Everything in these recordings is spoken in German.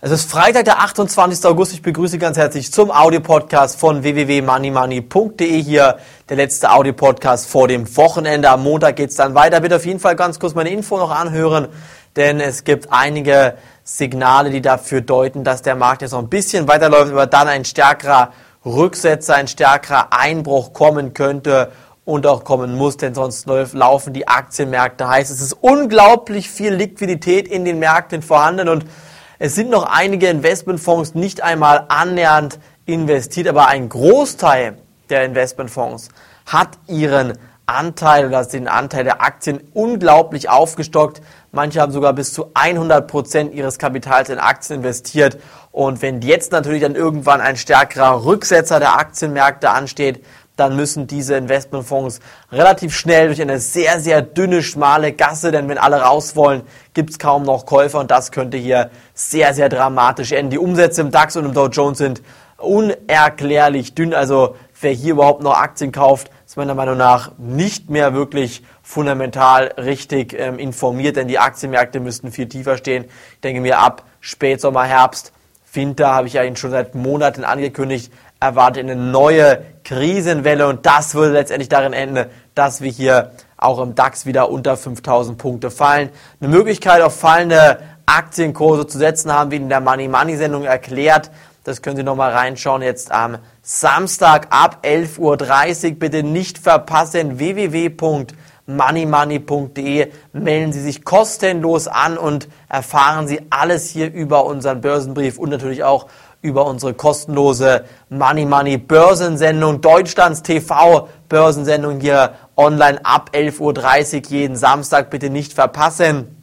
Es ist Freitag, der 28. August. Ich begrüße Sie ganz herzlich zum Audiopodcast von www.moneymoney.de. Hier der letzte Audiopodcast vor dem Wochenende. Am Montag geht es dann weiter. Bitte auf jeden Fall ganz kurz meine Info noch anhören, denn es gibt einige Signale, die dafür deuten, dass der Markt jetzt noch ein bisschen weiterläuft, aber dann ein stärkerer Rücksetzer, ein stärkerer Einbruch kommen könnte und auch kommen muss, denn sonst laufen die Aktienmärkte heiß. Es ist unglaublich viel Liquidität in den Märkten vorhanden und es sind noch einige Investmentfonds nicht einmal annähernd investiert, aber ein Großteil der Investmentfonds hat ihren Anteil oder den Anteil der Aktien unglaublich aufgestockt. Manche haben sogar bis zu 100 Prozent ihres Kapitals in Aktien investiert. Und wenn jetzt natürlich dann irgendwann ein stärkerer Rücksetzer der Aktienmärkte ansteht, dann müssen diese Investmentfonds relativ schnell durch eine sehr, sehr dünne, schmale Gasse, denn wenn alle raus wollen, gibt es kaum noch Käufer und das könnte hier sehr, sehr dramatisch enden. Die Umsätze im DAX und im Dow Jones sind unerklärlich dünn, also wer hier überhaupt noch Aktien kauft, ist meiner Meinung nach nicht mehr wirklich fundamental richtig ähm, informiert, denn die Aktienmärkte müssten viel tiefer stehen. Ich denke mir ab Spätsommer, Herbst, Winter habe ich ja schon seit Monaten angekündigt, erwartet eine neue Krisenwelle und das würde letztendlich darin enden, dass wir hier auch im DAX wieder unter 5000 Punkte fallen. Eine Möglichkeit auf fallende Aktienkurse zu setzen, haben wir in der Money Money Sendung erklärt. Das können Sie nochmal reinschauen jetzt am Samstag ab 11.30 Uhr. Bitte nicht verpassen www.moneymoney.de. Melden Sie sich kostenlos an und erfahren Sie alles hier über unseren Börsenbrief und natürlich auch über unsere kostenlose Money Money Börsensendung, Deutschlands TV Börsensendung hier online ab 11.30 Uhr jeden Samstag. Bitte nicht verpassen.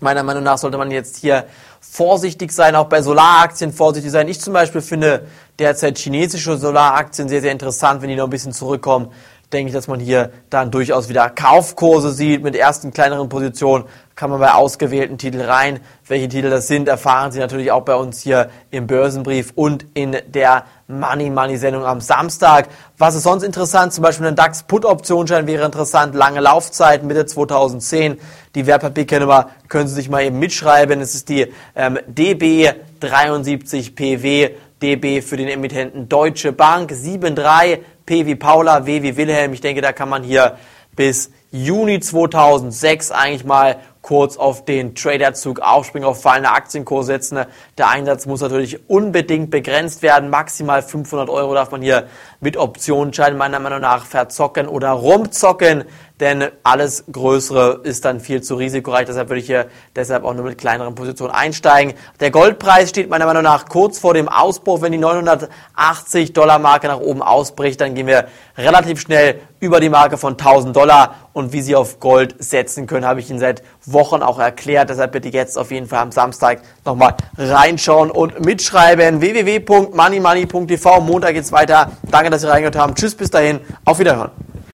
Meiner Meinung nach sollte man jetzt hier vorsichtig sein, auch bei Solaraktien vorsichtig sein. Ich zum Beispiel finde derzeit chinesische Solaraktien sehr, sehr interessant, wenn die noch ein bisschen zurückkommen denke ich, dass man hier dann durchaus wieder Kaufkurse sieht mit ersten kleineren Positionen. Kann man bei ausgewählten Titeln rein. Welche Titel das sind, erfahren Sie natürlich auch bei uns hier im Börsenbrief und in der Money Money Sendung am Samstag. Was ist sonst interessant? Zum Beispiel ein DAX Put Optionsschein wäre interessant. Lange Laufzeit Mitte 2010. Die Wertpapierkennummer können Sie sich mal eben mitschreiben. Es ist die ähm, DB 73 PW. DB für den Emittenten Deutsche Bank 73 P wie Paula, W wie Wilhelm. Ich denke, da kann man hier bis Juni 2006 eigentlich mal kurz auf den Traderzug aufspringen, auf fallende Aktienkurse setzen. Der Einsatz muss natürlich unbedingt begrenzt werden. Maximal 500 Euro darf man hier mit Optionsschein meiner Meinung nach verzocken oder rumzocken, denn alles Größere ist dann viel zu risikoreich. Deshalb würde ich hier deshalb auch nur mit kleineren Positionen einsteigen. Der Goldpreis steht meiner Meinung nach kurz vor dem Ausbruch. Wenn die 980 Dollar Marke nach oben ausbricht, dann gehen wir relativ schnell über die Marke von 1000 Dollar. Und wie Sie auf Gold setzen können, habe ich Ihnen seit Wochen auch erklärt. Deshalb bitte jetzt auf jeden Fall am Samstag nochmal reinschauen und mitschreiben. www.moneymoney.tv. Montag geht's weiter. Danke, dass Sie reingehört haben. Tschüss, bis dahin. Auf Wiederhören.